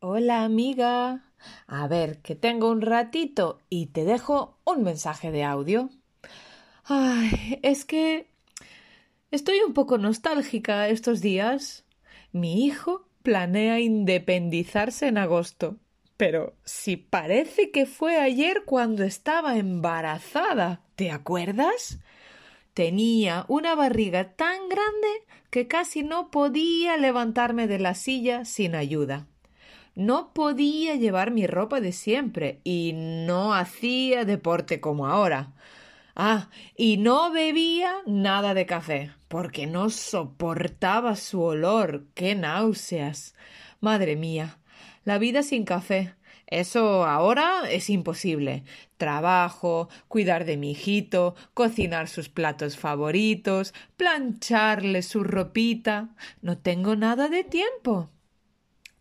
Hola amiga. A ver, que tengo un ratito y te dejo un mensaje de audio. Ay, es que estoy un poco nostálgica estos días. Mi hijo planea independizarse en agosto. Pero si parece que fue ayer cuando estaba embarazada. ¿Te acuerdas? Tenía una barriga tan grande que casi no podía levantarme de la silla sin ayuda. No podía llevar mi ropa de siempre y no hacía deporte como ahora. Ah, y no bebía nada de café, porque no soportaba su olor. ¡Qué náuseas! Madre mía. La vida sin café. Eso ahora es imposible. Trabajo, cuidar de mi hijito, cocinar sus platos favoritos, plancharle su ropita. No tengo nada de tiempo.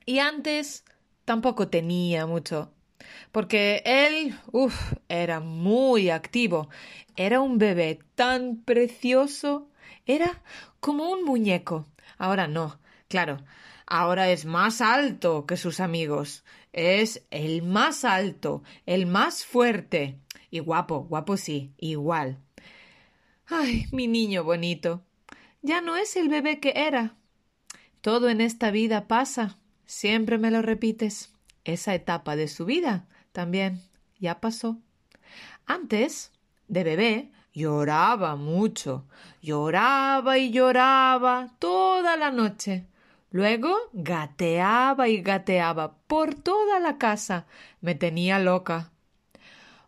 Y antes tampoco tenía mucho porque él, uff, era muy activo. Era un bebé tan precioso. Era como un muñeco. Ahora no, claro. Ahora es más alto que sus amigos. Es el más alto, el más fuerte. Y guapo, guapo sí, igual. Ay, mi niño bonito. Ya no es el bebé que era. Todo en esta vida pasa. Siempre me lo repites. Esa etapa de su vida también ya pasó. Antes, de bebé, lloraba mucho, lloraba y lloraba toda la noche. Luego gateaba y gateaba por toda la casa. Me tenía loca.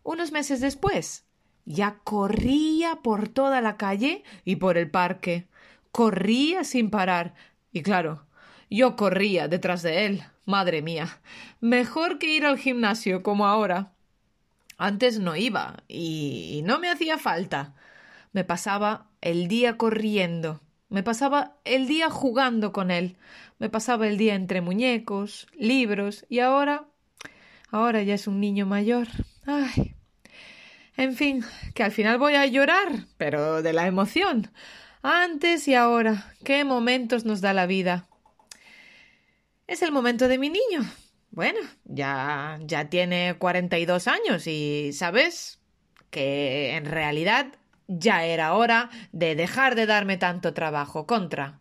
Unos meses después, ya corría por toda la calle y por el parque. Corría sin parar. Y claro, yo corría detrás de él. Madre mía. Mejor que ir al gimnasio como ahora. Antes no iba y no me hacía falta. Me pasaba el día corriendo. Me pasaba el día jugando con él. Me pasaba el día entre muñecos, libros y ahora. Ahora ya es un niño mayor. Ay. En fin, que al final voy a llorar, pero de la emoción. Antes y ahora. Qué momentos nos da la vida. Es el momento de mi niño. Bueno, ya, ya tiene 42 años y, ¿sabes? Que en realidad ya era hora de dejar de darme tanto trabajo contra.